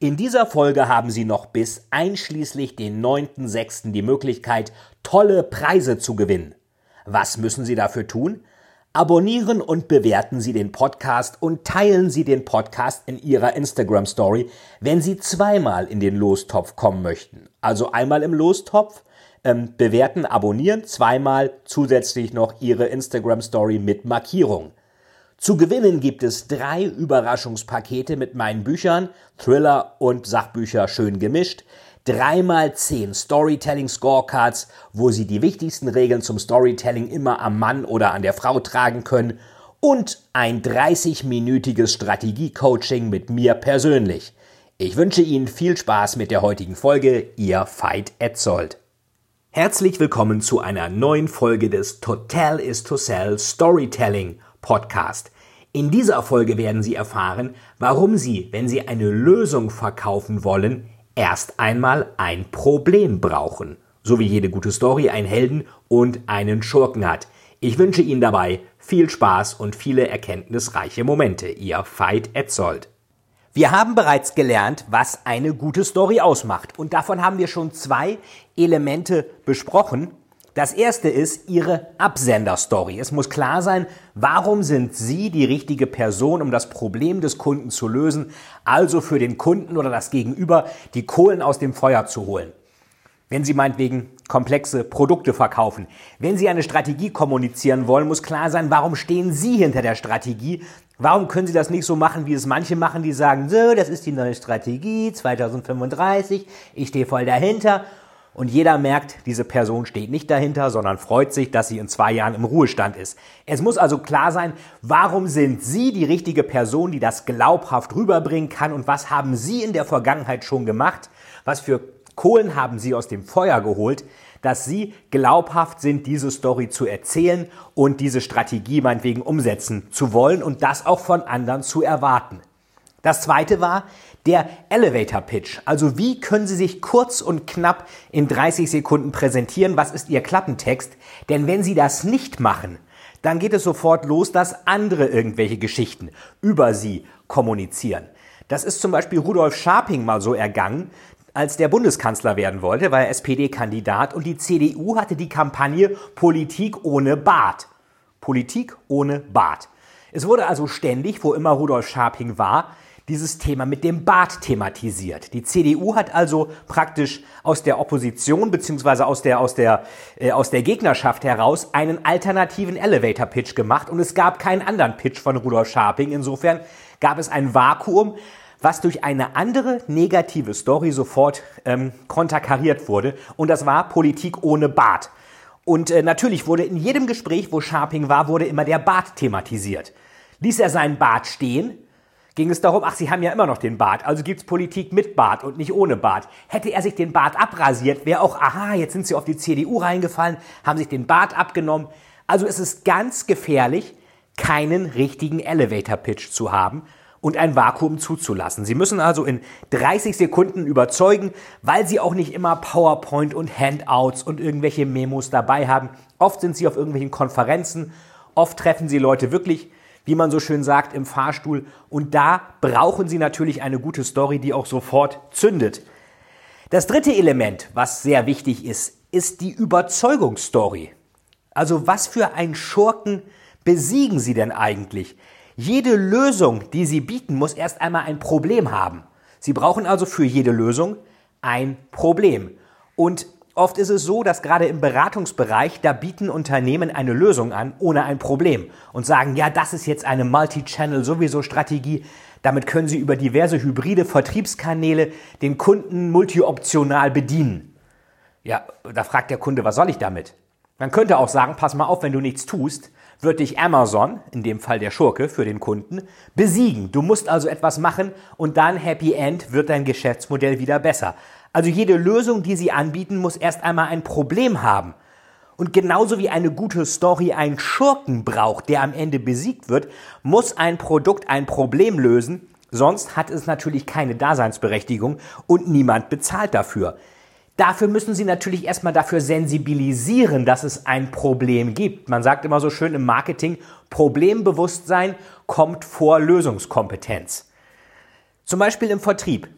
In dieser Folge haben Sie noch bis einschließlich den 9.6. die Möglichkeit, tolle Preise zu gewinnen. Was müssen Sie dafür tun? Abonnieren und bewerten Sie den Podcast und teilen Sie den Podcast in Ihrer Instagram Story, wenn Sie zweimal in den Lostopf kommen möchten. Also einmal im Lostopf, ähm, bewerten, abonnieren, zweimal zusätzlich noch Ihre Instagram Story mit Markierung. Zu gewinnen gibt es drei Überraschungspakete mit meinen Büchern, Thriller und Sachbücher schön gemischt, dreimal zehn Storytelling Scorecards, wo Sie die wichtigsten Regeln zum Storytelling immer am Mann oder an der Frau tragen können und ein 30-minütiges Strategie-Coaching mit mir persönlich. Ich wünsche Ihnen viel Spaß mit der heutigen Folge, Ihr Veit Etzold. Herzlich willkommen zu einer neuen Folge des Total is to Sell Storytelling Podcast. In dieser Folge werden Sie erfahren, warum Sie, wenn Sie eine Lösung verkaufen wollen, erst einmal ein Problem brauchen. So wie jede gute Story einen Helden und einen Schurken hat. Ich wünsche Ihnen dabei viel Spaß und viele erkenntnisreiche Momente. Ihr Veit Etzold. Wir haben bereits gelernt, was eine gute Story ausmacht. Und davon haben wir schon zwei Elemente besprochen. Das erste ist Ihre Absenderstory. Es muss klar sein, warum sind Sie die richtige Person, um das Problem des Kunden zu lösen, also für den Kunden oder das Gegenüber die Kohlen aus dem Feuer zu holen. Wenn Sie meinetwegen komplexe Produkte verkaufen. Wenn Sie eine Strategie kommunizieren wollen, muss klar sein, warum stehen Sie hinter der Strategie? Warum können Sie das nicht so machen, wie es manche machen, die sagen, so, das ist die neue Strategie 2035, ich stehe voll dahinter und jeder merkt, diese Person steht nicht dahinter, sondern freut sich, dass sie in zwei Jahren im Ruhestand ist. Es muss also klar sein, warum sind Sie die richtige Person, die das glaubhaft rüberbringen kann und was haben Sie in der Vergangenheit schon gemacht? Was für Kohlen haben Sie aus dem Feuer geholt, dass Sie glaubhaft sind, diese Story zu erzählen und diese Strategie meinetwegen umsetzen zu wollen und das auch von anderen zu erwarten. Das zweite war der Elevator Pitch. Also wie können Sie sich kurz und knapp in 30 Sekunden präsentieren? Was ist Ihr Klappentext? Denn wenn Sie das nicht machen, dann geht es sofort los, dass andere irgendwelche Geschichten über Sie kommunizieren. Das ist zum Beispiel Rudolf Scharping mal so ergangen, als der Bundeskanzler werden wollte, war er SPD-Kandidat und die CDU hatte die Kampagne Politik ohne Bart. Politik ohne Bart. Es wurde also ständig, wo immer Rudolf Scharping war, dieses Thema mit dem Bart thematisiert. Die CDU hat also praktisch aus der Opposition beziehungsweise aus der, aus der, äh, aus der Gegnerschaft heraus einen alternativen Elevator-Pitch gemacht und es gab keinen anderen Pitch von Rudolf Scharping. Insofern gab es ein Vakuum, was durch eine andere negative Story sofort ähm, konterkariert wurde und das war Politik ohne Bart. Und äh, natürlich wurde in jedem Gespräch, wo Scharping war, wurde immer der Bart thematisiert. Ließ er seinen Bart stehen, ging es darum, ach, Sie haben ja immer noch den Bart, also gibt's Politik mit Bart und nicht ohne Bart. Hätte er sich den Bart abrasiert, wäre auch, aha, jetzt sind Sie auf die CDU reingefallen, haben sich den Bart abgenommen. Also es ist ganz gefährlich, keinen richtigen Elevator-Pitch zu haben und ein Vakuum zuzulassen. Sie müssen also in 30 Sekunden überzeugen, weil Sie auch nicht immer PowerPoint und Handouts und irgendwelche Memos dabei haben. Oft sind Sie auf irgendwelchen Konferenzen, oft treffen Sie Leute wirklich wie man so schön sagt, im Fahrstuhl. Und da brauchen Sie natürlich eine gute Story, die auch sofort zündet. Das dritte Element, was sehr wichtig ist, ist die Überzeugungsstory. Also was für ein Schurken besiegen Sie denn eigentlich? Jede Lösung, die Sie bieten, muss erst einmal ein Problem haben. Sie brauchen also für jede Lösung ein Problem. Und Oft ist es so, dass gerade im Beratungsbereich, da bieten Unternehmen eine Lösung an ohne ein Problem und sagen, ja, das ist jetzt eine Multi-Channel sowieso Strategie. Damit können Sie über diverse hybride Vertriebskanäle den Kunden multioptional bedienen. Ja, da fragt der Kunde, was soll ich damit? Man könnte auch sagen, pass mal auf, wenn du nichts tust, wird dich Amazon, in dem Fall der Schurke für den Kunden, besiegen. Du musst also etwas machen und dann Happy End wird dein Geschäftsmodell wieder besser. Also jede Lösung, die sie anbieten, muss erst einmal ein Problem haben. Und genauso wie eine gute Story einen Schurken braucht, der am Ende besiegt wird, muss ein Produkt ein Problem lösen, sonst hat es natürlich keine Daseinsberechtigung und niemand bezahlt dafür. Dafür müssen Sie natürlich erstmal dafür sensibilisieren, dass es ein Problem gibt. Man sagt immer so schön im Marketing, Problembewusstsein kommt vor Lösungskompetenz. Zum Beispiel im Vertrieb.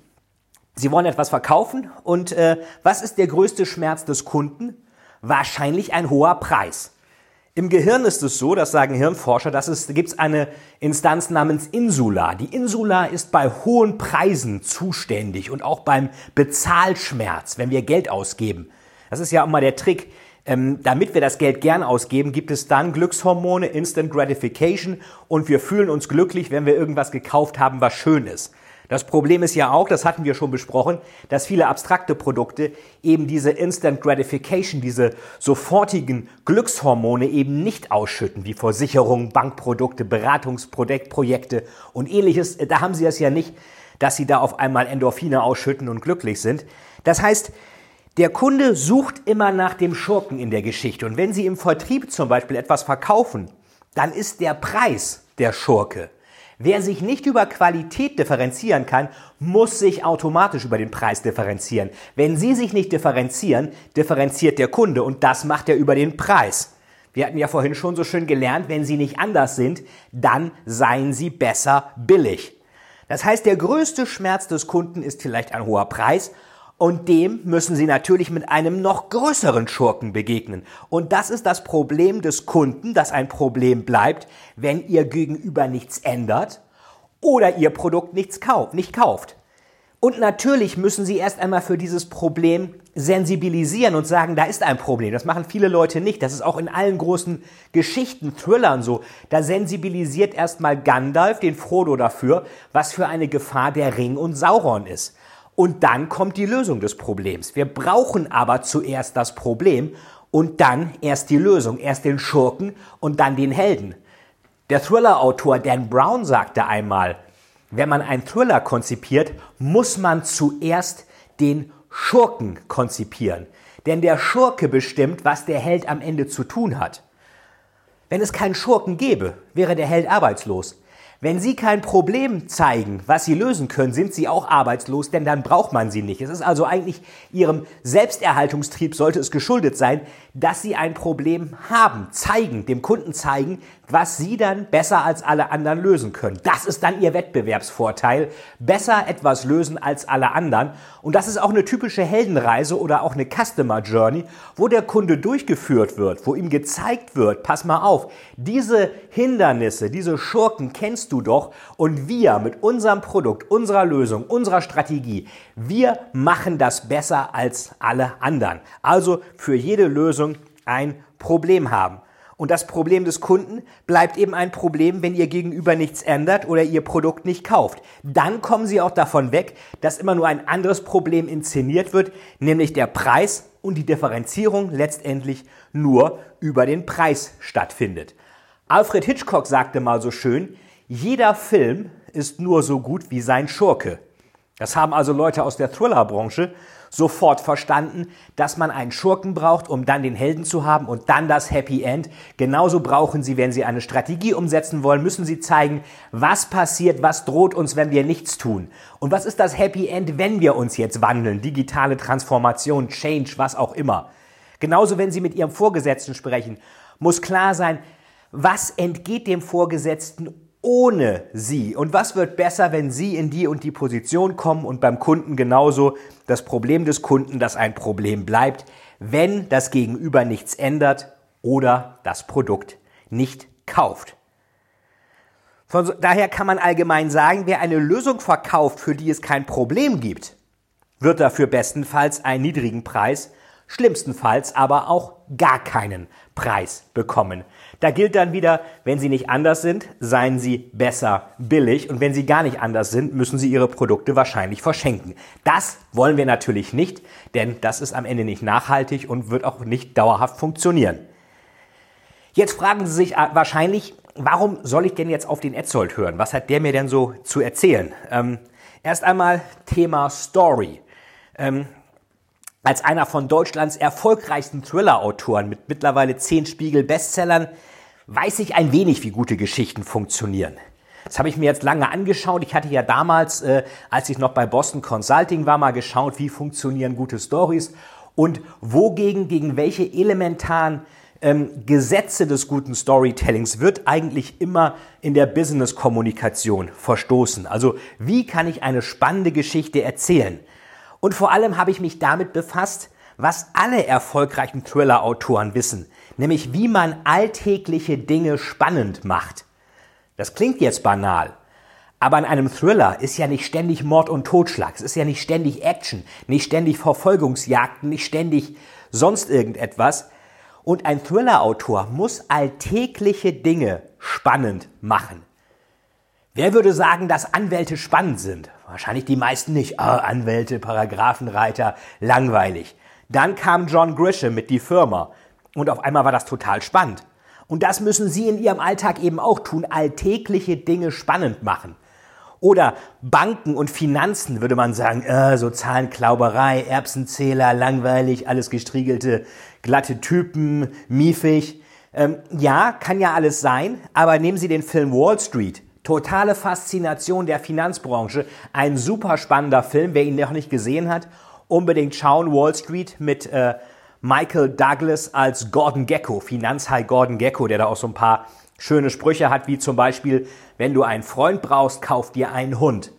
Sie wollen etwas verkaufen und äh, was ist der größte Schmerz des Kunden? Wahrscheinlich ein hoher Preis. Im Gehirn ist es so, das sagen Hirnforscher, dass es gibt eine Instanz namens Insula. Die Insula ist bei hohen Preisen zuständig und auch beim Bezahlschmerz, wenn wir Geld ausgeben. Das ist ja immer der Trick. Ähm, damit wir das Geld gern ausgeben, gibt es dann Glückshormone, Instant Gratification und wir fühlen uns glücklich, wenn wir irgendwas gekauft haben, was schön ist. Das Problem ist ja auch, das hatten wir schon besprochen, dass viele abstrakte Produkte eben diese Instant Gratification, diese sofortigen Glückshormone eben nicht ausschütten, wie Versicherungen, Bankprodukte, Beratungsprojekte und ähnliches. Da haben sie es ja nicht, dass sie da auf einmal Endorphine ausschütten und glücklich sind. Das heißt, der Kunde sucht immer nach dem Schurken in der Geschichte. Und wenn Sie im Vertrieb zum Beispiel etwas verkaufen, dann ist der Preis der Schurke. Wer sich nicht über Qualität differenzieren kann, muss sich automatisch über den Preis differenzieren. Wenn Sie sich nicht differenzieren, differenziert der Kunde und das macht er über den Preis. Wir hatten ja vorhin schon so schön gelernt, wenn Sie nicht anders sind, dann seien Sie besser billig. Das heißt, der größte Schmerz des Kunden ist vielleicht ein hoher Preis und dem müssen Sie natürlich mit einem noch größeren Schurken begegnen. Und das ist das Problem des Kunden, das ein Problem bleibt, wenn Ihr Gegenüber nichts ändert oder Ihr Produkt nichts kauft, nicht kauft. Und natürlich müssen Sie erst einmal für dieses Problem sensibilisieren und sagen, da ist ein Problem. Das machen viele Leute nicht. Das ist auch in allen großen Geschichten, Thrillern so. Da sensibilisiert erstmal Gandalf den Frodo dafür, was für eine Gefahr der Ring und Sauron ist. Und dann kommt die Lösung des Problems. Wir brauchen aber zuerst das Problem und dann erst die Lösung, erst den Schurken und dann den Helden. Der Thriller-Autor Dan Brown sagte einmal, wenn man einen Thriller konzipiert, muss man zuerst den Schurken konzipieren. Denn der Schurke bestimmt, was der Held am Ende zu tun hat. Wenn es keinen Schurken gäbe, wäre der Held arbeitslos. Wenn Sie kein Problem zeigen, was Sie lösen können, sind Sie auch arbeitslos, denn dann braucht man Sie nicht. Es ist also eigentlich Ihrem Selbsterhaltungstrieb sollte es geschuldet sein, dass Sie ein Problem haben, zeigen, dem Kunden zeigen, was Sie dann besser als alle anderen lösen können. Das ist dann Ihr Wettbewerbsvorteil. Besser etwas lösen als alle anderen. Und das ist auch eine typische Heldenreise oder auch eine Customer Journey, wo der Kunde durchgeführt wird, wo ihm gezeigt wird, pass mal auf, diese Hindernisse, diese Schurken kennst du doch und wir mit unserem Produkt, unserer Lösung, unserer Strategie, wir machen das besser als alle anderen. Also für jede Lösung ein Problem haben. Und das Problem des Kunden bleibt eben ein Problem, wenn ihr gegenüber nichts ändert oder ihr Produkt nicht kauft. Dann kommen sie auch davon weg, dass immer nur ein anderes Problem inszeniert wird, nämlich der Preis und die Differenzierung letztendlich nur über den Preis stattfindet. Alfred Hitchcock sagte mal so schön, jeder Film ist nur so gut wie sein Schurke. Das haben also Leute aus der Thriller-Branche sofort verstanden, dass man einen Schurken braucht, um dann den Helden zu haben und dann das Happy End. Genauso brauchen sie, wenn sie eine Strategie umsetzen wollen, müssen sie zeigen, was passiert, was droht uns, wenn wir nichts tun. Und was ist das Happy End, wenn wir uns jetzt wandeln? Digitale Transformation, Change, was auch immer. Genauso, wenn Sie mit Ihrem Vorgesetzten sprechen, muss klar sein, was entgeht dem Vorgesetzten ohne Sie? Und was wird besser, wenn Sie in die und die Position kommen und beim Kunden genauso das Problem des Kunden, das ein Problem bleibt, wenn das Gegenüber nichts ändert oder das Produkt nicht kauft? Von daher kann man allgemein sagen, wer eine Lösung verkauft, für die es kein Problem gibt, wird dafür bestenfalls einen niedrigen Preis, schlimmstenfalls aber auch gar keinen Preis bekommen. Da gilt dann wieder, wenn Sie nicht anders sind, seien Sie besser billig und wenn Sie gar nicht anders sind, müssen Sie Ihre Produkte wahrscheinlich verschenken. Das wollen wir natürlich nicht, denn das ist am Ende nicht nachhaltig und wird auch nicht dauerhaft funktionieren. Jetzt fragen Sie sich äh, wahrscheinlich, warum soll ich denn jetzt auf den Etzold hören? Was hat der mir denn so zu erzählen? Ähm, erst einmal Thema Story. Ähm, als einer von Deutschlands erfolgreichsten Thriller-Autoren mit mittlerweile zehn Spiegel-Bestsellern weiß ich ein wenig, wie gute Geschichten funktionieren. Das habe ich mir jetzt lange angeschaut. Ich hatte ja damals, äh, als ich noch bei Boston Consulting war, mal geschaut, wie funktionieren gute Stories und wogegen, gegen welche elementaren ähm, Gesetze des guten Storytellings wird eigentlich immer in der Business-Kommunikation verstoßen. Also wie kann ich eine spannende Geschichte erzählen? Und vor allem habe ich mich damit befasst, was alle erfolgreichen Thriller-Autoren wissen, nämlich wie man alltägliche Dinge spannend macht. Das klingt jetzt banal, aber in einem Thriller ist ja nicht ständig Mord und Totschlag, es ist ja nicht ständig Action, nicht ständig Verfolgungsjagden, nicht ständig sonst irgendetwas. Und ein Thriller-Autor muss alltägliche Dinge spannend machen. Wer würde sagen, dass Anwälte spannend sind? Wahrscheinlich die meisten nicht. Ah, Anwälte, Paragraphenreiter, langweilig. Dann kam John Grisham mit die Firma. Und auf einmal war das total spannend. Und das müssen Sie in Ihrem Alltag eben auch tun, alltägliche Dinge spannend machen. Oder Banken und Finanzen würde man sagen, äh, so Zahlenklauberei, Erbsenzähler, langweilig, alles gestriegelte, glatte Typen, miefig. Ähm, ja, kann ja alles sein, aber nehmen Sie den Film Wall Street. Totale Faszination der Finanzbranche. Ein super spannender Film. Wer ihn noch nicht gesehen hat, unbedingt schauen. Wall Street mit äh, Michael Douglas als Gordon Gecko, Finanzhai Gordon Gecko, der da auch so ein paar schöne Sprüche hat, wie zum Beispiel, wenn du einen Freund brauchst, kauf dir einen Hund.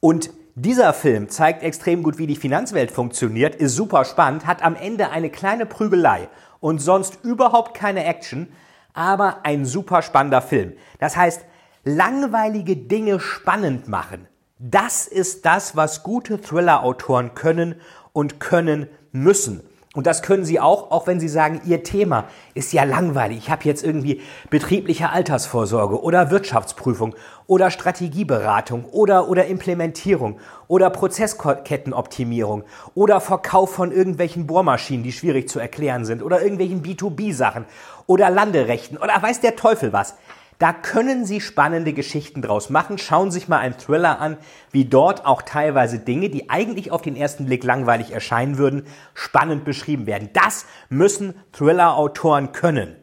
Und dieser Film zeigt extrem gut, wie die Finanzwelt funktioniert, ist super spannend, hat am Ende eine kleine Prügelei und sonst überhaupt keine Action, aber ein super spannender Film. Das heißt, langweilige Dinge spannend machen. Das ist das, was gute Thriller-Autoren können und können müssen. Und das können Sie auch, auch wenn Sie sagen, Ihr Thema ist ja langweilig. Ich habe jetzt irgendwie betriebliche Altersvorsorge oder Wirtschaftsprüfung oder Strategieberatung oder, oder Implementierung oder Prozesskettenoptimierung oder Verkauf von irgendwelchen Bohrmaschinen, die schwierig zu erklären sind oder irgendwelchen B2B-Sachen oder Landerechten oder weiß der Teufel was. Da können Sie spannende Geschichten draus machen. Schauen Sie sich mal einen Thriller an, wie dort auch teilweise Dinge, die eigentlich auf den ersten Blick langweilig erscheinen würden, spannend beschrieben werden. Das müssen Thriller-Autoren können.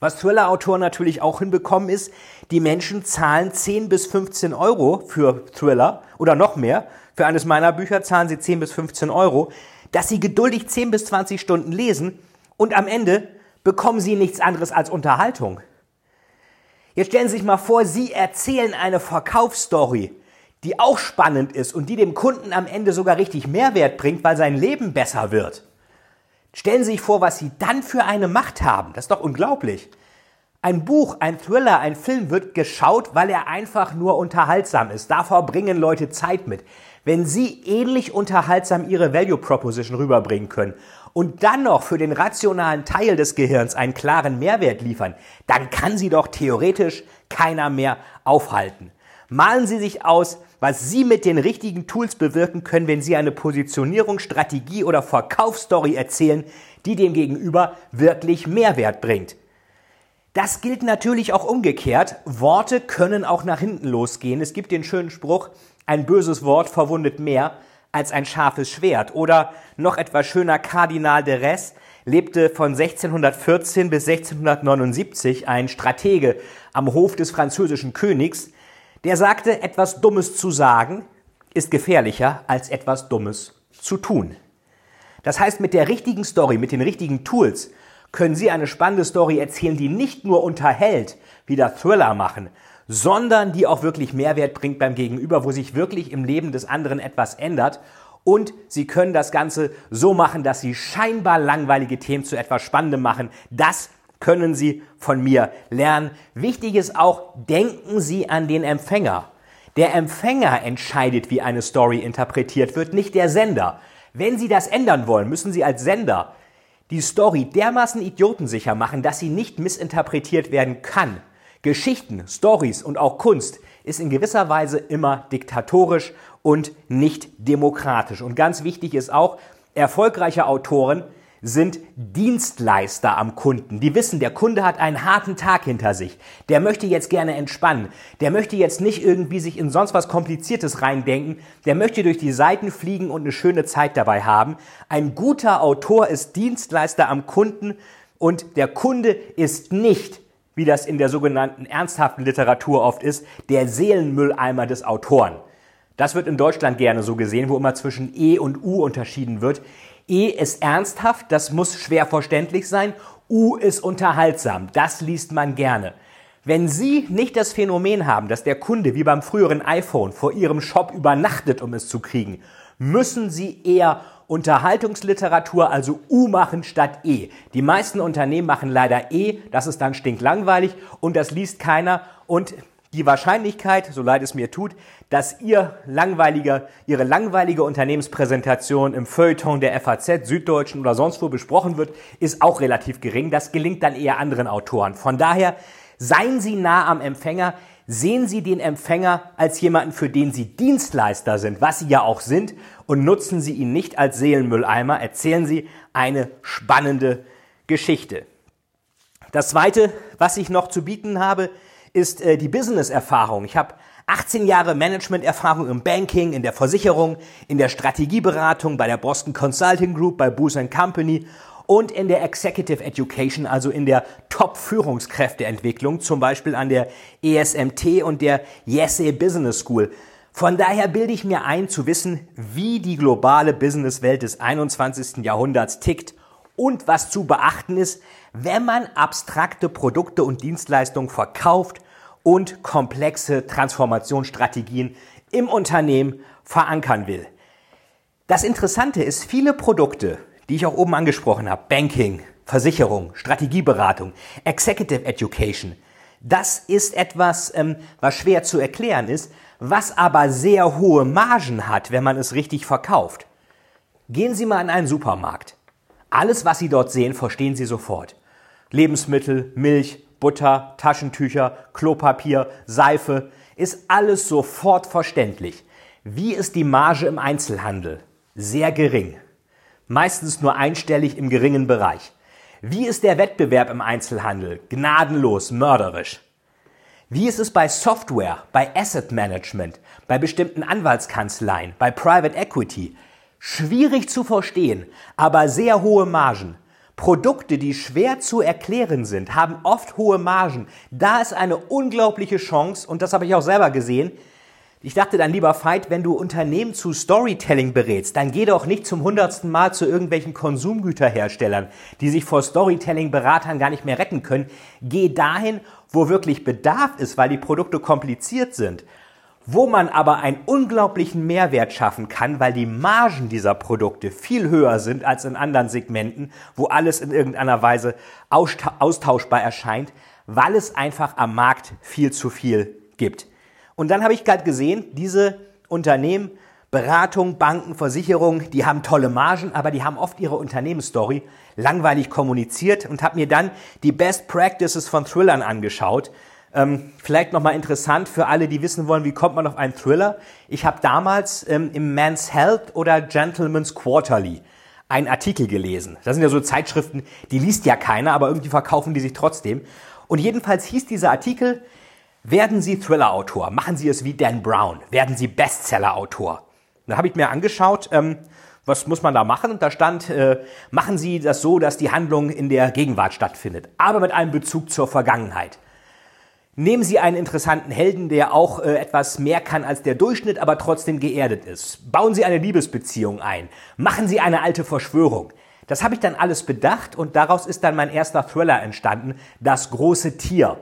Was Thriller-Autoren natürlich auch hinbekommen ist, die Menschen zahlen 10 bis 15 Euro für Thriller oder noch mehr. Für eines meiner Bücher zahlen sie 10 bis 15 Euro, dass sie geduldig 10 bis 20 Stunden lesen und am Ende bekommen sie nichts anderes als Unterhaltung. Jetzt stellen Sie sich mal vor, Sie erzählen eine Verkaufsstory, die auch spannend ist und die dem Kunden am Ende sogar richtig Mehrwert bringt, weil sein Leben besser wird. Stellen Sie sich vor, was Sie dann für eine Macht haben. Das ist doch unglaublich. Ein Buch, ein Thriller, ein Film wird geschaut, weil er einfach nur unterhaltsam ist. Davor bringen Leute Zeit mit. Wenn Sie ähnlich unterhaltsam Ihre Value Proposition rüberbringen können und dann noch für den rationalen Teil des Gehirns einen klaren Mehrwert liefern, dann kann Sie doch theoretisch keiner mehr aufhalten. Malen Sie sich aus, was Sie mit den richtigen Tools bewirken können, wenn Sie eine Positionierung, Strategie oder Verkaufsstory erzählen, die dem Gegenüber wirklich Mehrwert bringt. Das gilt natürlich auch umgekehrt. Worte können auch nach hinten losgehen. Es gibt den schönen Spruch, ein böses Wort verwundet mehr als ein scharfes Schwert. Oder noch etwas schöner, Kardinal de Res lebte von 1614 bis 1679, ein Stratege am Hof des französischen Königs, der sagte, etwas Dummes zu sagen ist gefährlicher als etwas Dummes zu tun. Das heißt, mit der richtigen Story, mit den richtigen Tools können Sie eine spannende Story erzählen, die nicht nur unterhält, wie der Thriller machen, sondern die auch wirklich Mehrwert bringt beim Gegenüber, wo sich wirklich im Leben des anderen etwas ändert. Und Sie können das Ganze so machen, dass Sie scheinbar langweilige Themen zu etwas Spannendem machen. Das können Sie von mir lernen. Wichtig ist auch, denken Sie an den Empfänger. Der Empfänger entscheidet, wie eine Story interpretiert wird, nicht der Sender. Wenn Sie das ändern wollen, müssen Sie als Sender die Story dermaßen idiotensicher machen, dass sie nicht missinterpretiert werden kann. Geschichten, Stories und auch Kunst ist in gewisser Weise immer diktatorisch und nicht demokratisch. Und ganz wichtig ist auch, erfolgreiche Autoren sind Dienstleister am Kunden. Die wissen, der Kunde hat einen harten Tag hinter sich. Der möchte jetzt gerne entspannen. Der möchte jetzt nicht irgendwie sich in sonst was Kompliziertes reindenken. Der möchte durch die Seiten fliegen und eine schöne Zeit dabei haben. Ein guter Autor ist Dienstleister am Kunden und der Kunde ist nicht, wie das in der sogenannten ernsthaften Literatur oft ist, der Seelenmülleimer des Autoren. Das wird in Deutschland gerne so gesehen, wo immer zwischen E und U unterschieden wird. E ist ernsthaft, das muss schwer verständlich sein. U ist unterhaltsam, das liest man gerne. Wenn Sie nicht das Phänomen haben, dass der Kunde wie beim früheren iPhone vor Ihrem Shop übernachtet, um es zu kriegen, müssen Sie eher Unterhaltungsliteratur, also U machen statt E. Die meisten Unternehmen machen leider E, das ist dann stinklangweilig und das liest keiner und die Wahrscheinlichkeit, so leid es mir tut, dass ihr langweiliger, Ihre langweilige Unternehmenspräsentation im Feuilleton der FAZ, Süddeutschen oder sonst wo besprochen wird, ist auch relativ gering. Das gelingt dann eher anderen Autoren. Von daher seien Sie nah am Empfänger, sehen Sie den Empfänger als jemanden, für den Sie Dienstleister sind, was Sie ja auch sind, und nutzen Sie ihn nicht als Seelenmülleimer. Erzählen Sie eine spannende Geschichte. Das Zweite, was ich noch zu bieten habe, ist äh, die Business-Erfahrung. Ich habe 18 Jahre Management-Erfahrung im Banking, in der Versicherung, in der Strategieberatung, bei der Boston Consulting Group, bei Booz Company und in der Executive Education, also in der Top-Führungskräfteentwicklung, zum Beispiel an der ESMT und der Yese Business School. Von daher bilde ich mir ein, zu wissen, wie die globale Businesswelt des 21. Jahrhunderts tickt und was zu beachten ist, wenn man abstrakte Produkte und Dienstleistungen verkauft und komplexe Transformationsstrategien im Unternehmen verankern will. Das Interessante ist, viele Produkte, die ich auch oben angesprochen habe, Banking, Versicherung, Strategieberatung, Executive Education, das ist etwas, ähm, was schwer zu erklären ist, was aber sehr hohe Margen hat, wenn man es richtig verkauft. Gehen Sie mal in einen Supermarkt. Alles, was Sie dort sehen, verstehen Sie sofort. Lebensmittel, Milch, Butter, Taschentücher, Klopapier, Seife, ist alles sofort verständlich. Wie ist die Marge im Einzelhandel? Sehr gering. Meistens nur einstellig im geringen Bereich. Wie ist der Wettbewerb im Einzelhandel? Gnadenlos, mörderisch. Wie ist es bei Software, bei Asset Management, bei bestimmten Anwaltskanzleien, bei Private Equity? Schwierig zu verstehen, aber sehr hohe Margen. Produkte, die schwer zu erklären sind, haben oft hohe Margen. Da ist eine unglaubliche Chance, und das habe ich auch selber gesehen. Ich dachte dann lieber Veit, wenn du Unternehmen zu Storytelling berätst, dann geh doch nicht zum hundertsten Mal zu irgendwelchen Konsumgüterherstellern, die sich vor Storytelling-Beratern gar nicht mehr retten können. Geh dahin, wo wirklich Bedarf ist, weil die Produkte kompliziert sind wo man aber einen unglaublichen Mehrwert schaffen kann, weil die Margen dieser Produkte viel höher sind als in anderen Segmenten, wo alles in irgendeiner Weise austauschbar erscheint, weil es einfach am Markt viel zu viel gibt. Und dann habe ich gerade gesehen, diese Unternehmen, Beratung, Banken, Versicherungen, die haben tolle Margen, aber die haben oft ihre Unternehmensstory langweilig kommuniziert und habe mir dann die Best Practices von Thrillern angeschaut ähm, vielleicht nochmal interessant für alle, die wissen wollen, wie kommt man auf einen Thriller. Ich habe damals ähm, im Man's Health oder Gentleman's Quarterly einen Artikel gelesen. Das sind ja so Zeitschriften, die liest ja keiner, aber irgendwie verkaufen die sich trotzdem. Und jedenfalls hieß dieser Artikel, werden Sie Thriller-Autor, machen Sie es wie Dan Brown, werden Sie Bestseller-Autor. Da habe ich mir angeschaut, ähm, was muss man da machen? Und da stand, äh, machen Sie das so, dass die Handlung in der Gegenwart stattfindet, aber mit einem Bezug zur Vergangenheit. Nehmen Sie einen interessanten Helden, der auch äh, etwas mehr kann als der Durchschnitt, aber trotzdem geerdet ist. Bauen Sie eine Liebesbeziehung ein. Machen Sie eine alte Verschwörung. Das habe ich dann alles bedacht und daraus ist dann mein erster Thriller entstanden, Das große Tier.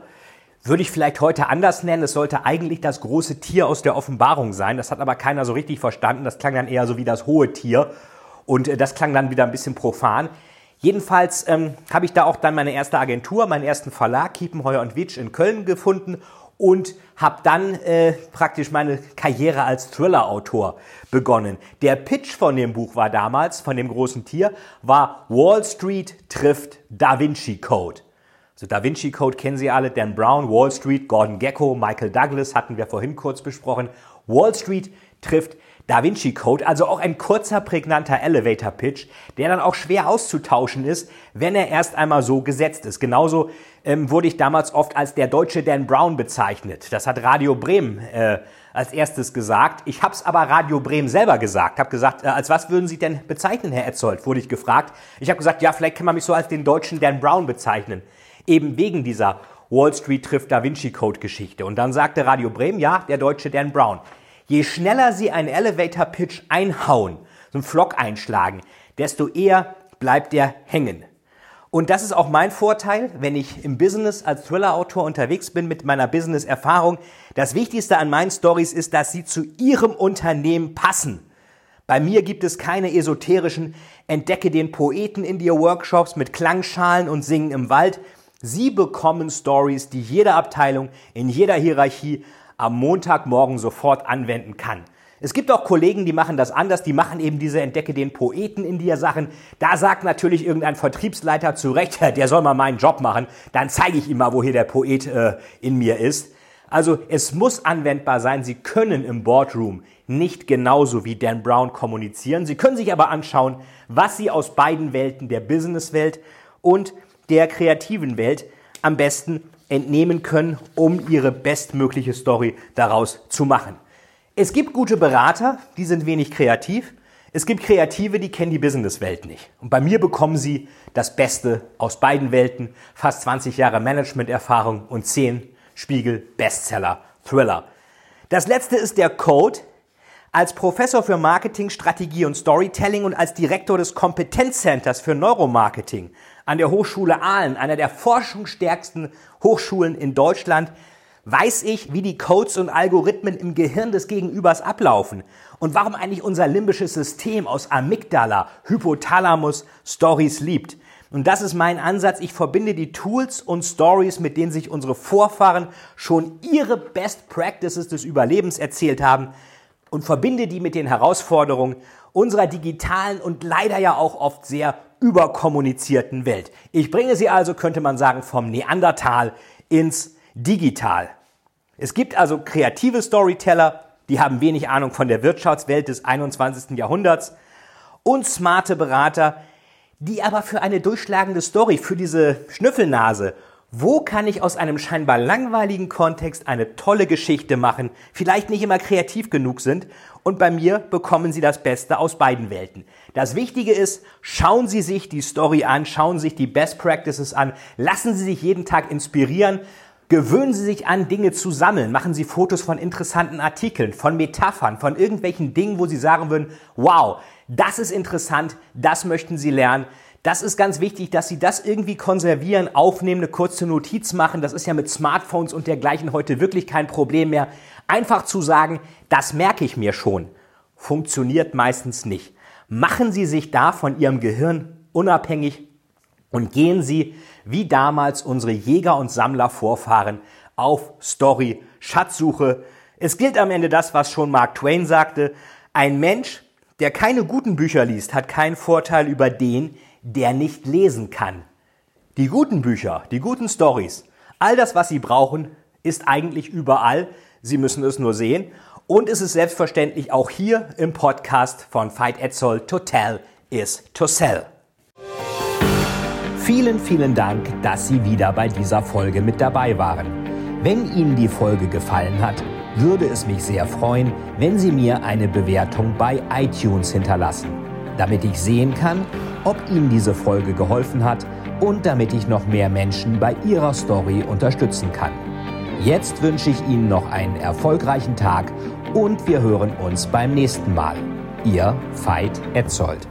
Würde ich vielleicht heute anders nennen. Es sollte eigentlich das große Tier aus der Offenbarung sein. Das hat aber keiner so richtig verstanden. Das klang dann eher so wie das hohe Tier. Und äh, das klang dann wieder ein bisschen profan. Jedenfalls ähm, habe ich da auch dann meine erste Agentur, meinen ersten Verlag, Kiepenheuer und Witsch in Köln gefunden und habe dann äh, praktisch meine Karriere als Thriller-Autor begonnen. Der Pitch von dem Buch war damals, von dem großen Tier, war Wall Street trifft Da Vinci Code. Also Da Vinci Code kennen Sie alle, Dan Brown, Wall Street, Gordon Gecko, Michael Douglas hatten wir vorhin kurz besprochen. Wall Street trifft Da Vinci Code, also auch ein kurzer, prägnanter Elevator Pitch, der dann auch schwer auszutauschen ist, wenn er erst einmal so gesetzt ist. Genauso ähm, wurde ich damals oft als der deutsche Dan Brown bezeichnet. Das hat Radio Bremen äh, als erstes gesagt. Ich habe es aber Radio Bremen selber gesagt. Habe gesagt, äh, als was würden Sie denn bezeichnen, Herr Etzold? Wurde ich gefragt. Ich habe gesagt, ja, vielleicht kann man mich so als den deutschen Dan Brown bezeichnen. Eben wegen dieser Wall Street trifft Da Vinci Code Geschichte. Und dann sagte Radio Bremen, ja, der deutsche Dan Brown. Je schneller Sie einen Elevator Pitch einhauen, so einen Flock einschlagen, desto eher bleibt der hängen. Und das ist auch mein Vorteil, wenn ich im Business als Thriller-Autor unterwegs bin mit meiner Business-Erfahrung. Das Wichtigste an meinen Stories ist, dass sie zu Ihrem Unternehmen passen. Bei mir gibt es keine esoterischen Entdecke den Poeten in dir Workshops mit Klangschalen und Singen im Wald. Sie bekommen Stories, die jede Abteilung in jeder Hierarchie am Montagmorgen sofort anwenden kann. Es gibt auch Kollegen, die machen das anders, die machen eben diese Entdecke den Poeten in dir Sachen. Da sagt natürlich irgendein Vertriebsleiter zu Recht, der soll mal meinen Job machen, dann zeige ich ihm mal, wo hier der Poet äh, in mir ist. Also es muss anwendbar sein. Sie können im Boardroom nicht genauso wie Dan Brown kommunizieren. Sie können sich aber anschauen, was Sie aus beiden Welten, der Businesswelt und der kreativen Welt, am besten entnehmen können, um Ihre bestmögliche Story daraus zu machen. Es gibt gute Berater, die sind wenig kreativ. Es gibt Kreative, die kennen die Businesswelt nicht. Und bei mir bekommen sie das Beste aus beiden Welten. Fast 20 Jahre Managementerfahrung und 10 Spiegel Bestseller Thriller. Das letzte ist der Code. Als Professor für Marketing, Strategie und Storytelling und als Direktor des Kompetenzcenters für Neuromarketing an der Hochschule Aalen, einer der forschungsstärksten Hochschulen in Deutschland, Weiß ich, wie die Codes und Algorithmen im Gehirn des Gegenübers ablaufen? Und warum eigentlich unser limbisches System aus Amygdala, Hypothalamus, Stories liebt? Und das ist mein Ansatz. Ich verbinde die Tools und Stories, mit denen sich unsere Vorfahren schon ihre Best Practices des Überlebens erzählt haben und verbinde die mit den Herausforderungen unserer digitalen und leider ja auch oft sehr überkommunizierten Welt. Ich bringe sie also, könnte man sagen, vom Neandertal ins Digital. Es gibt also kreative Storyteller, die haben wenig Ahnung von der Wirtschaftswelt des 21. Jahrhunderts und smarte Berater, die aber für eine durchschlagende Story, für diese Schnüffelnase, wo kann ich aus einem scheinbar langweiligen Kontext eine tolle Geschichte machen, vielleicht nicht immer kreativ genug sind und bei mir bekommen Sie das Beste aus beiden Welten. Das Wichtige ist, schauen Sie sich die Story an, schauen Sie sich die Best Practices an, lassen Sie sich jeden Tag inspirieren, Gewöhnen Sie sich an, Dinge zu sammeln. Machen Sie Fotos von interessanten Artikeln, von Metaphern, von irgendwelchen Dingen, wo Sie sagen würden, wow, das ist interessant, das möchten Sie lernen. Das ist ganz wichtig, dass Sie das irgendwie konservieren, aufnehmen, eine kurze Notiz machen. Das ist ja mit Smartphones und dergleichen heute wirklich kein Problem mehr. Einfach zu sagen, das merke ich mir schon, funktioniert meistens nicht. Machen Sie sich da von Ihrem Gehirn unabhängig und gehen Sie, wie damals unsere Jäger- und Sammlervorfahren, auf Story, Schatzsuche. Es gilt am Ende das, was schon Mark Twain sagte. Ein Mensch, der keine guten Bücher liest, hat keinen Vorteil über den, der nicht lesen kann. Die guten Bücher, die guten Stories, all das, was Sie brauchen, ist eigentlich überall. Sie müssen es nur sehen. Und es ist selbstverständlich auch hier im Podcast von Fight Etzold to Tell is to Sell. Vielen, vielen Dank, dass Sie wieder bei dieser Folge mit dabei waren. Wenn Ihnen die Folge gefallen hat, würde es mich sehr freuen, wenn Sie mir eine Bewertung bei iTunes hinterlassen, damit ich sehen kann, ob Ihnen diese Folge geholfen hat und damit ich noch mehr Menschen bei ihrer Story unterstützen kann. Jetzt wünsche ich Ihnen noch einen erfolgreichen Tag und wir hören uns beim nächsten Mal. Ihr Veit Etzold.